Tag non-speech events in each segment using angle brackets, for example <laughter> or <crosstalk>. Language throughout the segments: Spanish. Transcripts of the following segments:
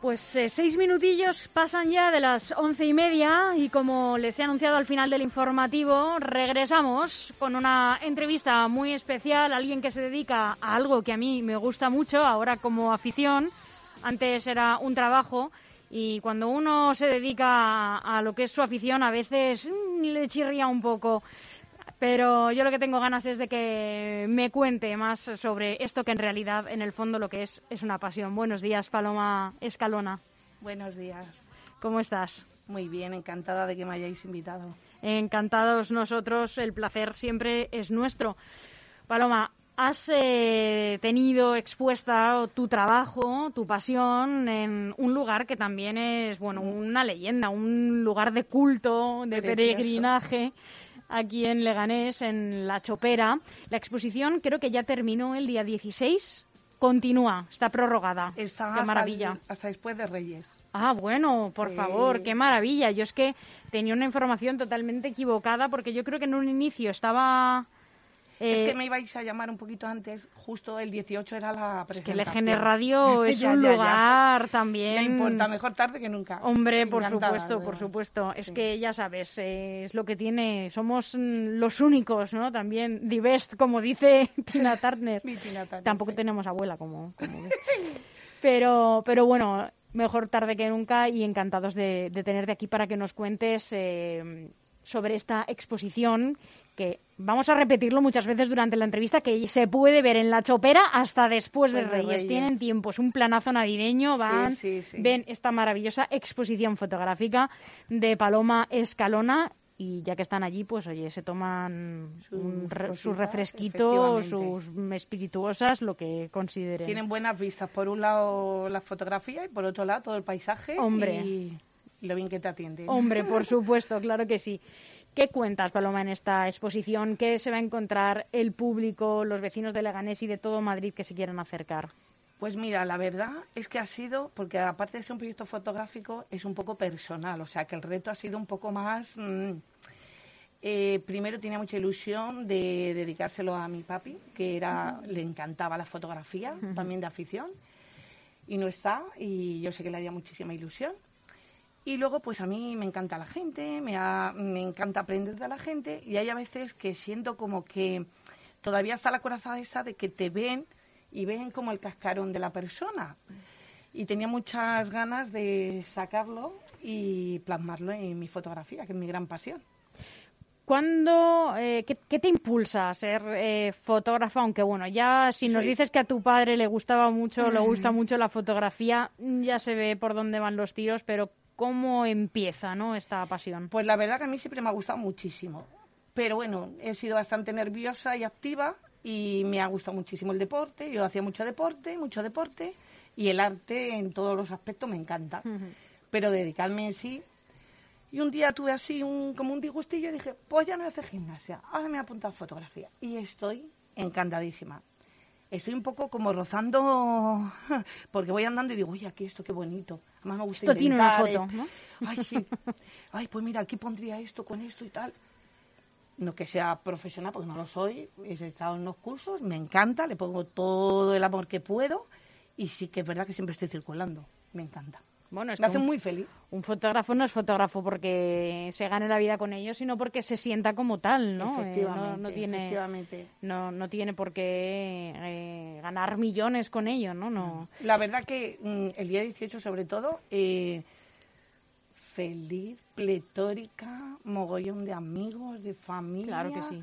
pues eh, seis minutillos pasan ya de las once y media y como les he anunciado al final del informativo, regresamos con una entrevista muy especial, alguien que se dedica a algo que a mí me gusta mucho, ahora como afición, antes era un trabajo y cuando uno se dedica a, lo que es su afición a veces mm, le chirría un poco. Pero yo lo que tengo ganas es de que me cuente más sobre esto que en realidad, en el fondo, lo que es es una pasión. Buenos días, Paloma Escalona. Buenos días. ¿Cómo estás? Muy bien, encantada de que me hayáis invitado. Encantados nosotros, el placer siempre es nuestro. Paloma, has eh, tenido expuesta tu trabajo, tu pasión en un lugar que también es, bueno, una leyenda, un lugar de culto, de Precioso. peregrinaje aquí en Leganés, en La Chopera. La exposición creo que ya terminó el día 16. Continúa, está prorrogada. Está Qué hasta maravilla. hasta después de Reyes. Ah, bueno, por Sí, favor, qué maravilla. Yo es que tenía una información totalmente equivocada porque yo creo que en un inicio estaba... es eh, que me ibais a llamar un poquito antes, justo el 18 era la es que presentación. el EGN <laughs> Radio es Ya, un ya, ya. lugar también... No importa, mejor tarde que nunca. Hombre, por Encantada, supuesto, por supuesto. Es que ya sabes, eh, es lo que tiene. Somos los únicos, ¿no? También, the best, como dice <laughs> Tina Turner. Mi Tina Turner, Tampoco sí. tenemos abuela, como. <laughs> Pero, pero bueno, mejor tarde que nunca y encantados de, de tenerte aquí para que nos cuentes eh, sobre esta exposición que vamos a repetirlo muchas veces durante la entrevista que se puede ver en la chopera hasta después de Reyes. Reyes. Tienen tiempo, es un planazo navideño, van, sí, sí. ven esta maravillosa exposición fotográfica de Paloma Escalona y ya que están allí, pues oye, se toman Sus un refresquitos, sus espirituosas, lo que consideren. Tienen buenas vistas. Por un lado la fotografía y por otro lado todo el paisaje. Hombre. Y lo bien que te atienden. Hombre, por <laughs> supuesto, claro que sí. ¿Qué cuentas, Paloma, en esta exposición? ¿Qué se va a encontrar el público, los vecinos de Leganés y de todo Madrid que se quieran acercar? Pues mira, la verdad es que ha sido, porque aparte de ser un proyecto fotográfico, es un poco personal, o sea que el reto ha sido un poco más... mm, eh, primero tenía mucha ilusión de dedicárselo a mi papi, que era, le encantaba la fotografía, también de afición, y no está, y yo sé que le haría muchísima ilusión. Y luego, pues a mí me encanta la gente, me, ha- me encanta aprender de la gente, y hay a veces que siento como que todavía está la corazada esa de que te ven y ven como el cascarón de la persona. Y tenía muchas ganas de sacarlo y plasmarlo en mi fotografía, que es mi gran pasión. ¿Cuándo, eh, qué, qué te impulsa a ser eh, fotógrafa? Aunque bueno, ya si nos dices que a tu padre le gustaba mucho, le gusta <laughs> mucho la fotografía, ya se ve por dónde van los tiros, pero ¿cómo empieza ¿no? esta pasión? Pues la verdad que a mí siempre me ha gustado muchísimo. Pero bueno, he sido bastante nerviosa y activa y me ha gustado muchísimo el deporte. Yo hacía mucho deporte, mucho deporte y el arte en todos los aspectos me encanta. Pero dedicarme en sí. Y un día tuve así un, como un disgustillo y dije, pues ya no voy a hacer gimnasia, ahora me he apuntado a fotografía. Y estoy encantadísima. Estoy un poco como rozando, <laughs> porque voy andando y digo, oye, aquí esto qué bonito. Además me gusta Esto tiene una inventar, foto, ¿eh? ¿no? Ay, sí. <laughs> Ay, pues mira, aquí pondría esto con esto y tal. No que sea profesional, porque no lo soy. He estado en unos cursos, me encanta, le pongo todo el amor que puedo. Y sí que es verdad que siempre estoy circulando. Me encanta. Bueno, es me que hace un- muy feliz. Un fotógrafo no es fotógrafo porque se gane la vida con ello, sino porque se sienta como tal, ¿no? Eh, no- Efectivamente, no, tiene, efectivamente. no, no tiene por qué eh, ganar millones con ello, ¿no? no. La verdad que mm, el día 18, sobre todo, eh, feliz, pletórica, mogollón de amigos, de familia. Claro que sí.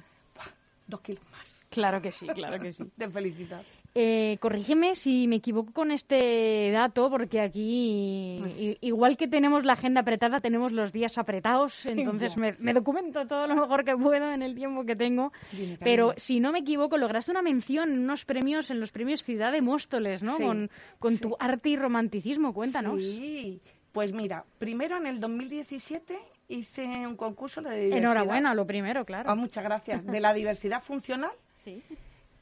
Dos kilos más Claro que sí, claro que sí. <laughs> de felicidad. Eh, corrígeme si me equivoco con este dato, porque aquí, igual que tenemos la agenda apretada, tenemos los días apretados, <laughs> entonces me, me documento todo lo mejor que puedo en el tiempo que tengo. Pero si no me equivoco, lograste una mención en unos premios, en los premios Ciudad de Móstoles, ¿no? Sí, con con sí. tu arte y romanticismo, cuéntanos. Sí, pues mira, primero en el 2017 hice un concurso de diversidad. Enhorabuena, lo primero, claro. Ah, muchas gracias. De la diversidad funcional Sí.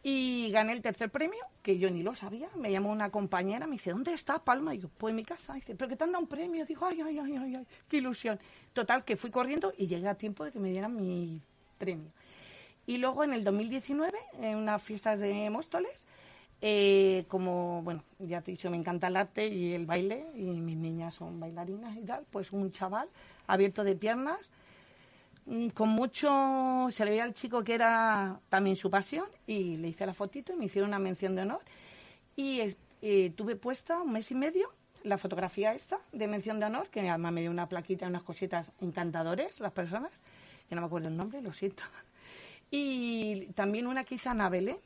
Y gané el tercer premio, que yo ni lo sabía. Me llamó una compañera, me dice, ¿dónde estás, Palma? Y yo, pues en mi casa. Dice, ¿pero que te han dado un premio? Digo, ay, ay, ay, ay, ay, qué ilusión. Total, que fui corriendo y llegué a tiempo de que me dieran mi premio. Y luego en el 2019, en unas fiestas de Móstoles, Eh, como, bueno, ya te he dicho, me encanta el arte y el baile, y mis niñas son bailarinas y tal, pues un chaval abierto de piernas, con mucho, se le veía al chico que era también su pasión, y le hice la fotito y me hicieron una mención de honor. Y eh, tuve puesta un mes y medio la fotografía esta de mención de honor, que además me dio una plaquita, unas cositas encantadores las personas, que no me acuerdo el nombre, lo siento. Y también una que hizo Ana Belén,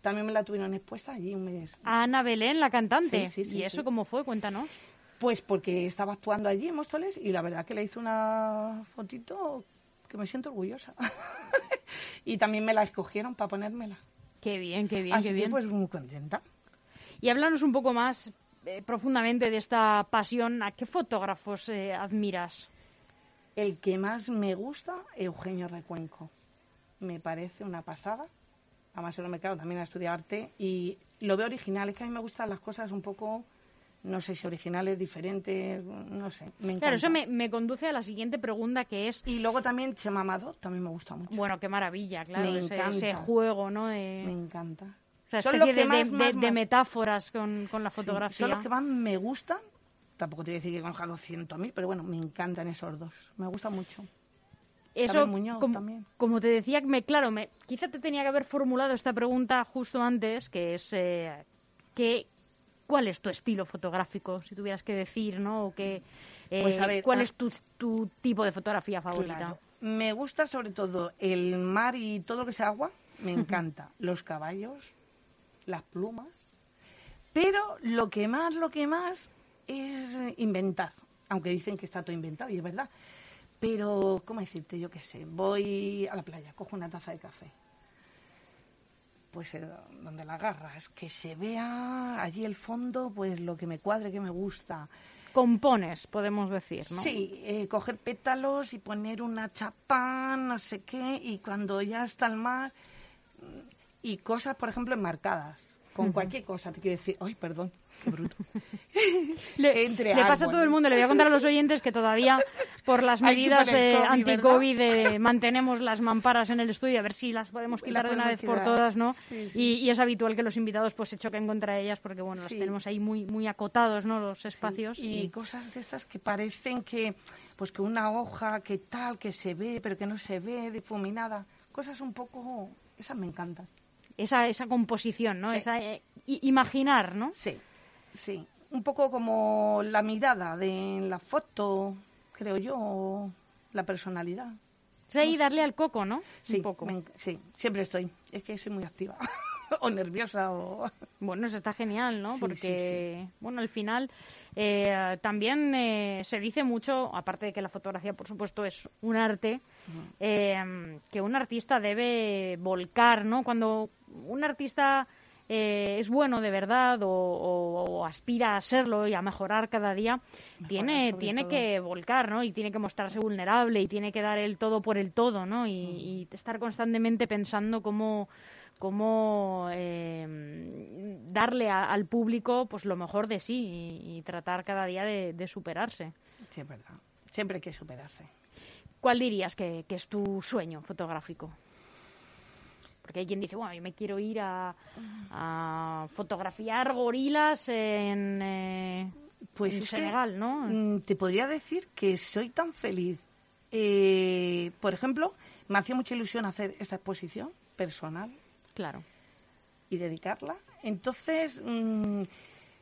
también me la tuvieron expuesta allí un mes. Ana Belén, la cantante. Sí, sí, ¿Y eso cómo fue? Cuéntanos. Pues porque estaba actuando allí en Móstoles y la verdad que le hice una fotito que me siento orgullosa. <laughs> y también me la escogieron para ponérmela. Qué bien, qué bien, qué bien. pues muy contenta. Y háblanos un poco más eh, profundamente de esta pasión. ¿A qué fotógrafos eh, admiras? El que más me gusta, Eugenio Recuenco. Me parece una pasada además en el mercado también a estudiar arte y lo veo original. Es que a mí me gustan las cosas un poco, no sé si originales, diferentes, no sé. Me claro, eso me, conduce a la siguiente pregunta que es... Y luego también Chema Amado también me gusta mucho. Bueno, qué maravilla, claro, ese, juego, ¿no? Me encanta. O sea, son de, más, de, metáforas con, con la fotografía. son los que más me gustan. Tampoco te voy a decir que conozca 200.000, pero bueno, me encantan esos dos. Me gusta mucho. Eso, como, te decía, me, claro, me, quizá te tenía que haber formulado esta pregunta justo antes, que es eh, que, ¿cuál es tu estilo fotográfico? Si tuvieras que decir, ¿no? O que, eh, pues ¿Cuál ah, es tu, tu, tipo de fotografía favorita? Me gusta sobre todo el mar y todo lo que sea agua, me <laughs> encanta. Los caballos, las plumas, pero lo que más, lo que más es inventar, aunque dicen que está todo inventado y es verdad. Pero, ¿cómo decirte? Yo qué sé, voy a la playa, cojo una taza de café. Pues eh, donde la agarras, que se vea allí el fondo, pues lo que me cuadre, que me gusta. Compones, podemos decir, ¿no? Sí, eh, coger pétalos y poner una chapa, no sé qué, y cuando ya está el mar, y cosas, por ejemplo, enmarcadas, con cualquier cosa, te quiero decir, ay, perdón, Qué bruto. <laughs> le, pasa a todo el mundo. Le voy a contar a los oyentes que todavía, por las <laughs> medidas anti-COVID, eh, mantenemos las mamparas en el estudio a ver si las podemos quitar de una vez por todas, ¿no? Y, es habitual que los invitados pues se choquen contra ellas porque, bueno, las tenemos ahí muy, muy acotados, ¿no? Los espacios. Y, cosas de estas que parecen que, pues que una hoja que tal, que se ve, pero que no se ve, difuminada. Cosas un poco... Esas me encantan. Esa, esa composición, ¿no? Esa, eh, imaginar, ¿no? Sí. Sí, un poco como la mirada de la foto, creo yo, la personalidad. Sí, darle al coco, ¿no? Sí, sí, siempre estoy. Es que soy muy activa. <laughs> o nerviosa o... <laughs> Bueno, eso está genial, ¿no? Porque, bueno, al final eh, también eh, se dice mucho, aparte de que la fotografía, por supuesto, es un arte, eh, que un artista debe volcar, ¿no? Cuando un artista eh, es bueno de verdad o, aspira a serlo y a mejorar cada día, tiene, tiene que volcar, ¿no? Y tiene que mostrarse vulnerable y tiene que dar el todo por el todo, ¿no? Y, mm. estar constantemente pensando cómo cómo eh, darle al público pues lo mejor de sí y, tratar cada día de, superarse. Sí, es verdad. Siempre hay que superarse. ¿Cuál dirías que es tu sueño fotográfico? Porque hay quien dice, bueno, yo me quiero ir a, fotografiar gorilas en, eh, pues Senegal, ¿no? Mm, te podría decir que soy tan feliz. Eh, por ejemplo, me hacía mucha ilusión hacer esta exposición personal. Claro. Y dedicarla. Entonces, mm,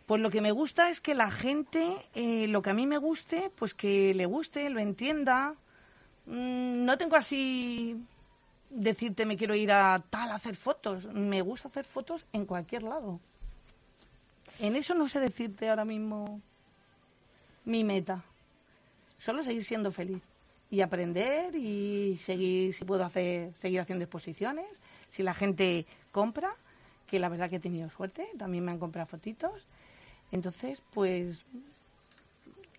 pues lo que me gusta es que la gente, eh, lo que a mí me guste, pues que le guste, lo entienda. Mm, no tengo así decirte me quiero ir a tal a hacer fotos. Me gusta hacer fotos en cualquier lado. En eso no sé decirte ahora mismo mi meta. Solo seguir siendo feliz y aprender y seguir si puedo hacer seguir haciendo exposiciones, si la gente compra, que la verdad que he tenido suerte, también me han comprado fotitos. Entonces, pues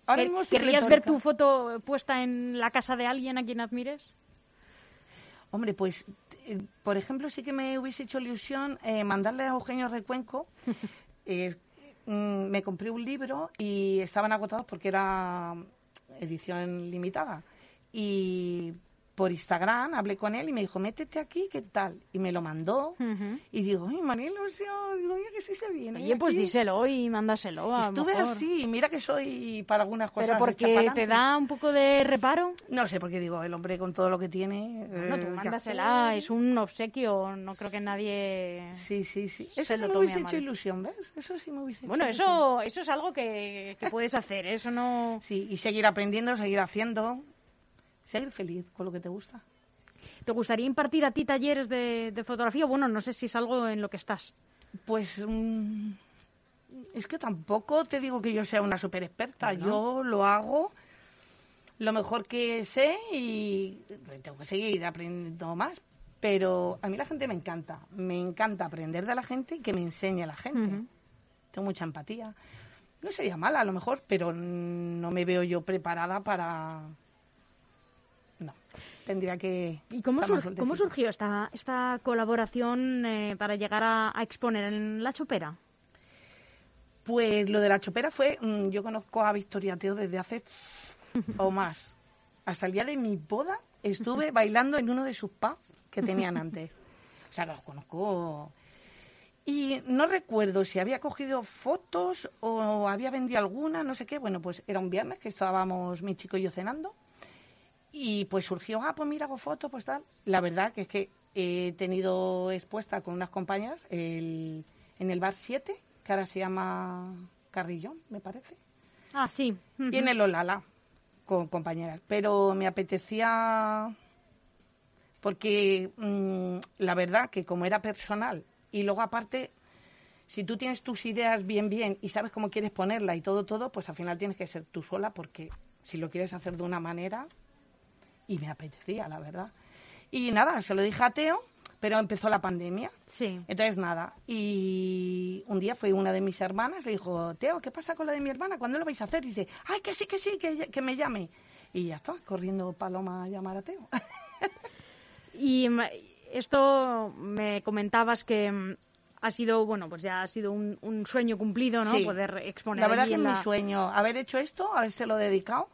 ahora mismo ¿Querrías ver tu foto puesta en la casa de alguien a quien admires? Hombre, pues, eh, por ejemplo, sí que me hubiese hecho ilusión eh, mandarle a Eugenio Recuenco. <laughs> Eh, mm, me compré un libro y estaban agotados porque era edición limitada. Y por Instagram, hablé con él y me dijo, métete aquí, ¿qué tal? Y me lo mandó. Ujú. Y digo, ay, María Ilusión, digo, oye, que sí se viene. Oye, pues aquí". díselo y mándaselo. a Estuve mejor. así, mira que soy para algunas cosas Pero porque te da un poco de reparo. No sé, porque digo, el hombre con todo lo que tiene... No, tú eh, ¿qué mándasela, es un obsequio, no creo que nadie... Sí, sí, sí. Eso sí me hubiese hecho ilusión, ¿ves? Eso sí me hubiese Bueno, hecho ilusión. eso, eso es algo que, que puedes hacer, eso no... Sí, y seguir aprendiendo, seguir haciendo, seguir feliz con lo que te gusta. ¿Te gustaría impartir a ti talleres de, de fotografía? Bueno, no sé si es algo en lo que estás. Pues mm, es que tampoco te digo que yo sea una super experta. Yo lo hago lo mejor que sé y tengo que seguir aprendiendo más. Pero a mí la gente me encanta. Me encanta aprender de la gente y que me enseñe la gente. Tengo mucha empatía. No sería mala a lo mejor, pero no me veo yo preparada para... No, tendría que... ¿Y cómo, sur- surgió esta, esta colaboración eh, para llegar a, a exponer en La Chopera? Pues lo de la chopera fue, mm, yo conozco a Victoria Teo desde hace o más. Hasta el día de mi boda estuve <laughs> bailando en uno de sus pubs que tenían antes. O sea, que los conozco. Y no recuerdo si había cogido fotos o había vendido alguna, no sé qué. Bueno, pues era un viernes que estábamos mi chico y yo cenando. Y pues surgió, ah, pues mira, hago fotos, pues tal. La verdad que es que he tenido expuesta con unas compañeras el- en el bar 7, que ahora se llama Carrillón, me parece. Ah, sí. Ujú. Y en el Olala, con compañeras. Pero me apetecía, porque mm, la verdad que como era personal, y luego aparte, si tú tienes tus ideas bien, bien, y sabes cómo quieres ponerla y todo, todo, pues al final tienes que ser tú sola, porque si lo quieres hacer de una manera, y me apetecía, la verdad. Y nada, se lo dije a Teo, pero empezó la pandemia. Sí. Entonces, nada. Y un día fue una de mis hermanas, le dijo, Teo, ¿qué pasa con la de mi hermana? ¿Cuándo lo vais a hacer? Y dice, ay, que sí, que sí, que, que me llame. Y ya está, corriendo Paloma a llamar a Teo. <laughs> Y esto me comentabas que mm, ha sido, bueno, pues ya ha sido un, un sueño cumplido, ¿no? Sí. Poder exponer la verdad que es la- mi sueño, haber hecho esto, haberse lo dedicado,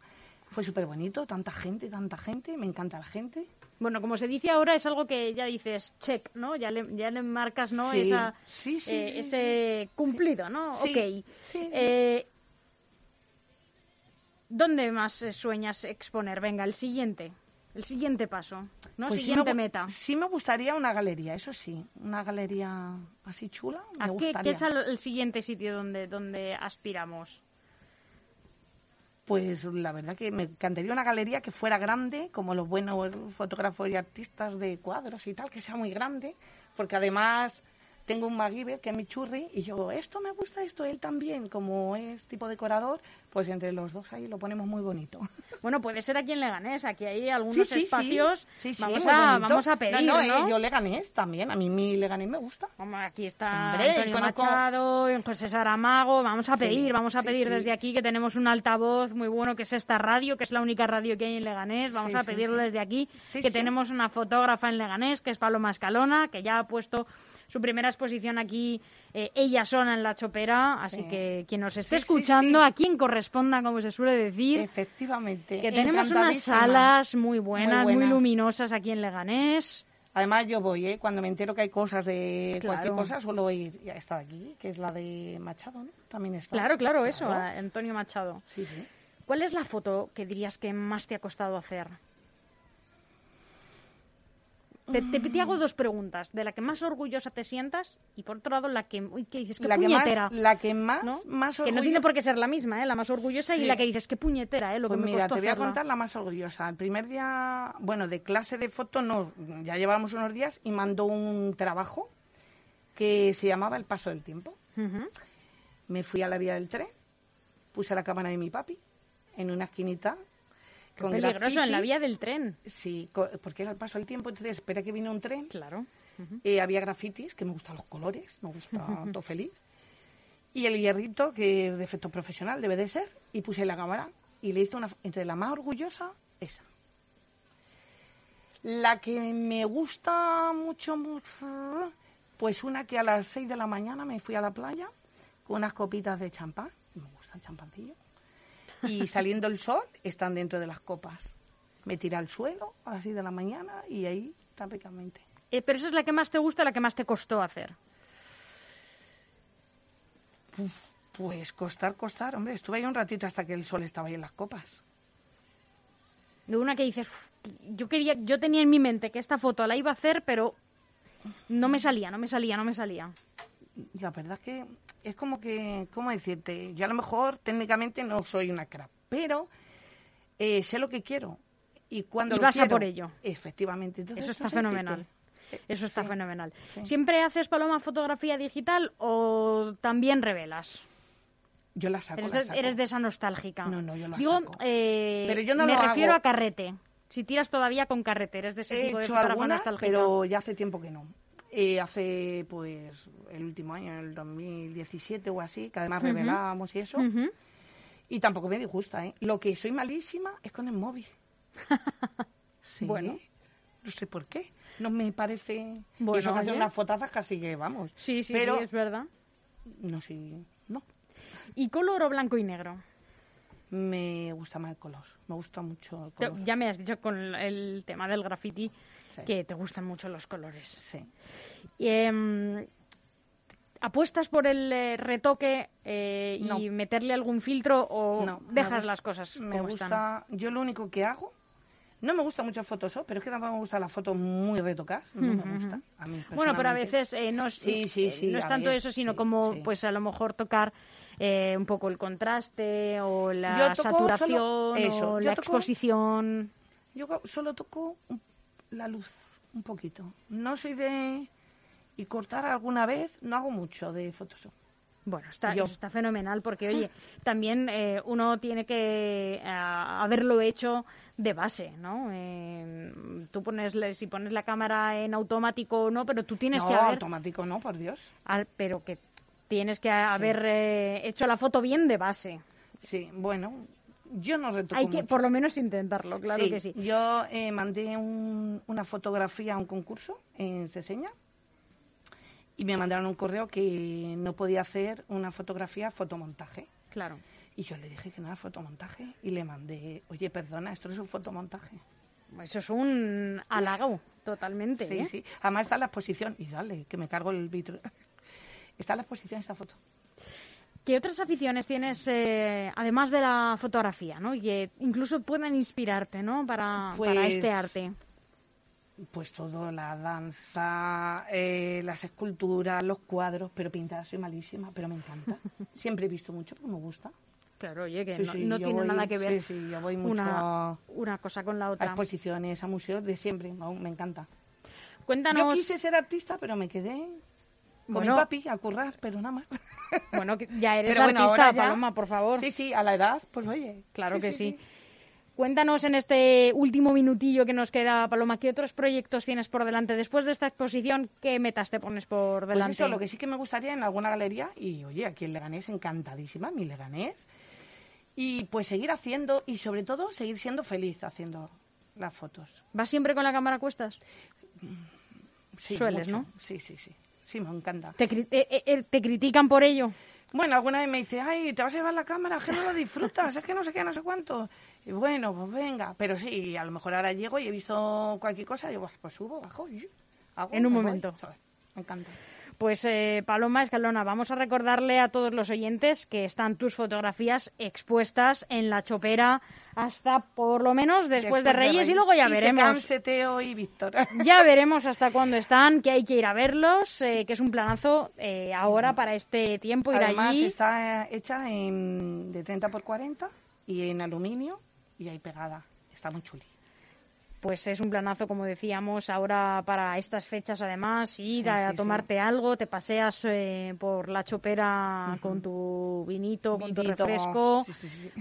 fue súper bonito, tanta gente, tanta gente, me encanta la gente. Bueno, como se dice ahora, es algo que ya dices check, ¿no? Ya le, ya le marcas, ¿no? Sí, Esa, sí, sí, eh, ese cumplido, ¿no? Ok. Eh, ¿Dónde más eh, sueñas exponer? Venga, el siguiente. El siguiente paso, ¿no? Pues sí siguiente me gu- meta. Sí me gustaría una galería, eso sí, una galería así chula, me ¿A qué, gustaría. qué es el, el siguiente sitio donde, donde aspiramos? Pues la verdad que me encantaría una galería que fuera grande, como los buenos fotógrafos y artistas de cuadros y tal, que sea muy grande, porque además tengo un MacGyver que es mi churri y yo, esto me gusta, esto, él también, como es tipo decorador, pues entre los dos ahí lo ponemos muy bonito. <laughs> Bueno, puede ser aquí en Leganés, aquí hay algunos Sí, sí, espacios. Sí, sí, vamos, a, vamos a pedir, No, ¿no? no, eh, yo Leganés también, a mí mi Leganés me gusta. Vamos, aquí está Hombre, Antonio conozco- Machado, José Saramago. Vamos a pedir, vamos a pedir desde aquí que tenemos un altavoz muy bueno que es esta radio, que es la única radio que hay en Leganés. Vamos a pedirlo desde aquí que tenemos una fotógrafa en Leganés, que es Paloma Escalona, que ya ha puesto su primera exposición aquí, eh, ella sola en la chopera. Así Sí. que quien nos esté Sí, escuchando, sí. a quien corresponda, como se suele decir, Efectivamente. que tenemos unas salas muy buenas, muy, buenas. luminosas aquí en Leganés. Además, yo voy, ¿eh? Cuando me entero que hay cosas de Claro. cualquier cosa, suelo ir. Ya está aquí, que es la de Machado, ¿no? También está. Claro, claro, eso, Claro. Antonio Machado. Sí, sí. ¿Cuál es la foto que dirías que más te ha costado hacer? Te, te, te hago dos preguntas. De la que más orgullosa te sientas y por otro lado la que, uy, ¿qué dices? ¿Qué la, que más, puñetera? la que más, ¿no? más Que no tiene por qué ser la misma, ¿eh? La más orgullosa y la que dices, qué puñetera, ¿eh? Lo Pues que me mira, costó te voy a contar la más orgullosa. El primer día, bueno, de clase de foto, no, ya llevábamos unos días y mandó un trabajo que se llamaba El Paso del Tiempo. Me fui a la vía del tren, puse la cámara de mi papi en una esquinita. Qué con peligroso, en la vía del tren. Sí, porque era el paso del tiempo, entonces espera que vino un tren. Claro. Eh, había grafitis, que me gustan los colores, me gusta <laughs> todo feliz. Y el hierrito, que de efecto profesional debe de ser, y puse la cámara y le hice una... Entre la más orgullosa, esa. La que me gusta mucho, pues una que a las 6 de la mañana me fui a la playa con unas copitas de champán, me gusta el champancillo, y saliendo el sol están dentro de las copas. me tira al suelo a las 6 de la mañana y ahí tan ricamente. Eh, pero esa es la que más te gusta, la que más te costó hacer. Pues costar, costar, hombre. Estuve ahí un ratito hasta que el sol estaba ahí en las copas. De una que dices, "Uf, yo quería, yo tenía en mi mente que esta foto la iba a hacer, pero no me salía, no me salía, no me salía. La verdad es que es como que, ¿cómo decirte? Yo a lo mejor técnicamente no soy una crack, pero eh, sé lo que quiero. Y cuando Y lo vas a por ello. Efectivamente. Entonces, Eso está fenomenal. Eh, Eso está sí, fenomenal. sí. ¿Siempre haces, Paloma, fotografía digital o también revelas? Yo la saco, Eres la de, saco. eres de esa nostálgica. No, no, yo la Digo, saco. eh, Pero yo no me lo refiero hago. a carrete. Si tiras todavía con carrete, eres de ese He tipo de hecho algunas, pero ya hace tiempo que no. Eh, hace, pues, el último año, el 2017 o así, que además revelábamos y eso. Y tampoco me disgusta, ¿eh? Lo que soy malísima es con el móvil. <laughs> Sí, Bueno. No sé por qué. No me parece... Bueno, eso que hace unas fotazas casi que vamos. Sí, sí, Pero, sí, es verdad. no sé, no. ¿Y color o blanco y negro? Me gusta más el color. Me gusta mucho el color. Ya me has dicho con el tema del graffiti Sí. que te gustan mucho los colores. Sí. Y, em, ¿Apuestas por el eh, retoque eh, No. y meterle algún filtro o No, dejas gusta- las cosas Me como están? gusta... Yo lo único que hago... No me gusta mucho Photoshop, pero es que tampoco me gustan las fotos muy retocadas. No me gustan. ujú. A mí Bueno, pero a veces eh, no, es, Sí, sí, eh, sí, no es tanto ver, eso, sino como, pues a lo mejor tocar eh, un poco el contraste o la saturación eso, o yo la toco- exposición. Yo solo toco la luz, un poquito. No soy de... Y cortar alguna vez, no hago mucho de Photoshop. Bueno, está, Yo. está fenomenal porque, oye, también eh, uno tiene que eh, haberlo hecho de base, ¿no? Eh, tú pones, si pones la cámara en automático o no, pero tú tienes no, que haber, automático no, por Dios. al- pero que tienes que haber eh, hecho la foto bien de base. Sí, bueno, yo no retoco Hay que, mucho. por lo menos, intentarlo, claro que sí. Yo eh, mandé un- una fotografía a un concurso en Seseña y me mandaron un correo que no podía hacer una fotografía fotomontaje. Claro. Y yo le dije que no era fotomontaje y le mandé, oye, perdona, esto no es un fotomontaje. Eso es un halago, totalmente. Sí, ¿eh? sí. Además está la exposición. Y dale, que me cargo el vitro. Está en la exposición esa foto. ¿Qué otras aficiones tienes, eh, además de la fotografía, ¿no? Y que incluso puedan inspirarte, ¿no? Para, para Pues, este arte. Pues todo, la danza, eh, las esculturas, los cuadros, pero pintar soy malísima, pero me encanta. <laughs> Siempre he visto mucho porque me gusta. Claro, oye, que Sí, no, sí, no yo tiene voy- nada que ver sí, yo voy mucho una, a- una cosa con la A otra. exposiciones, a museos, de siempre, me encanta. Yo Cuéntanos, quise ser artista, pero me quedé con Bueno. mi papi a currar, pero nada más. <laughs> bueno, que ya eres Pero bueno, artista, ya- Paloma, por favor. Sí, sí, a la edad, pues oye. Claro que sí. Cuéntanos en este último minutillo que nos queda, Paloma, ¿qué otros proyectos tienes por delante? Después de esta exposición, ¿qué metas te pones por Pues delante? eso, lo que sí que me gustaría en alguna galería, y oye, aquí en Leganés, encantadísima, mi Leganés, y pues seguir haciendo, y sobre todo seguir siendo feliz haciendo las fotos. ¿Vas siempre con la cámara a cuestas? Sí, Sueles, mucho. ¿no? Sí, sí, sí, sí, me encanta. ¿Te, cri- eh, eh, eh, te critican por ello? Bueno, alguna vez me dice, ay, te vas a llevar la cámara, que no lo disfrutas, es que no sé qué, no sé cuánto. Y bueno, pues venga, pero sí, a lo mejor ahora llego y he visto cualquier cosa y digo, pues subo, bajo y hago, En un voy, momento. Me encanta. Pues eh, Paloma Escalona, vamos a recordarle a todos los oyentes que están tus fotografías expuestas en la chopera hasta por lo menos después, de Reyes y luego ya veremos. Teo y Víctor. <laughs> Ya veremos hasta cuándo están, que hay que ir a verlos, eh, que es un planazo eh, ahora para este tiempo ir Además allí. está eh, hecha en, de 30 por 40 y en aluminio y ahí pegada. Está muy chuli. Pues es un planazo, como decíamos, ahora para estas fechas además, ir Sí, a, sí, tomarte algo, te paseas eh, por la chopera con tu vinito, con tu refresco,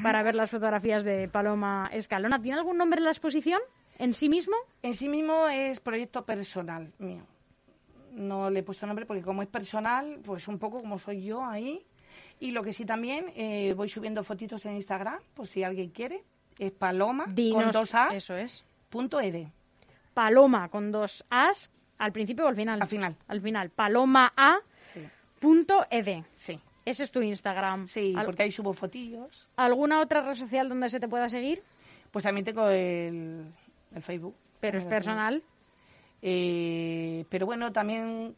para ver las fotografías de Paloma Escalona. ¿Tiene algún nombre la exposición en sí mismo? En sí mismo es proyecto personal mío. No le he puesto nombre porque como es personal, pues un poco como soy yo ahí. Y lo que sí también, eh, voy subiendo fotitos en Instagram, por si alguien quiere. Es paloma Dinos, con dos as, Eso es. Punto ed. Paloma con dos as, al principio o al final. Al final. Al final. Paloma a Sí, punto ed. sí. Ese es tu Instagram. Sí, Al- porque ahí subo fotillos. ¿Alguna otra red social donde se te pueda seguir? Pues también tengo el, el Facebook. Pero es personal. Eh, pero bueno, también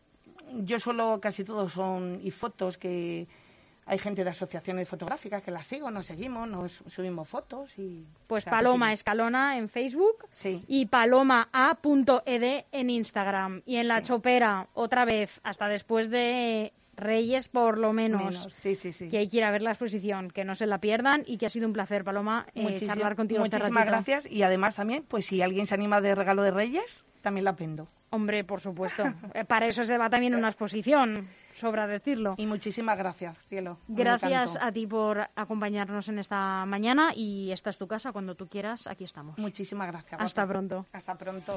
yo solo casi todos son y fotos que hay gente de asociaciones fotográficas que las sigo, nos seguimos, nos subimos fotos y Pues o sea, que Paloma sí. Escalona en Facebook Sí. y paloma.a.ed en Instagram. Y en la chopera, otra vez, hasta después de Reyes por lo menos. Menos, sí, sí, sí. Que hay que ir a ver la exposición, que no se la pierdan y que ha sido un placer, Paloma, eh, charlar contigo este Muchísimas ratito. gracias y además también, pues si alguien se anima de regalo de Reyes, también la vendo. Hombre, por supuesto. <laughs> Eh, Para eso se va también una exposición, sobra decirlo. Y muchísimas gracias, cielo. Gracias a ti por acompañarnos en esta mañana y esta es tu casa. Cuando tú quieras, aquí estamos. Muchísimas gracias. Hasta pronto. Hasta pronto.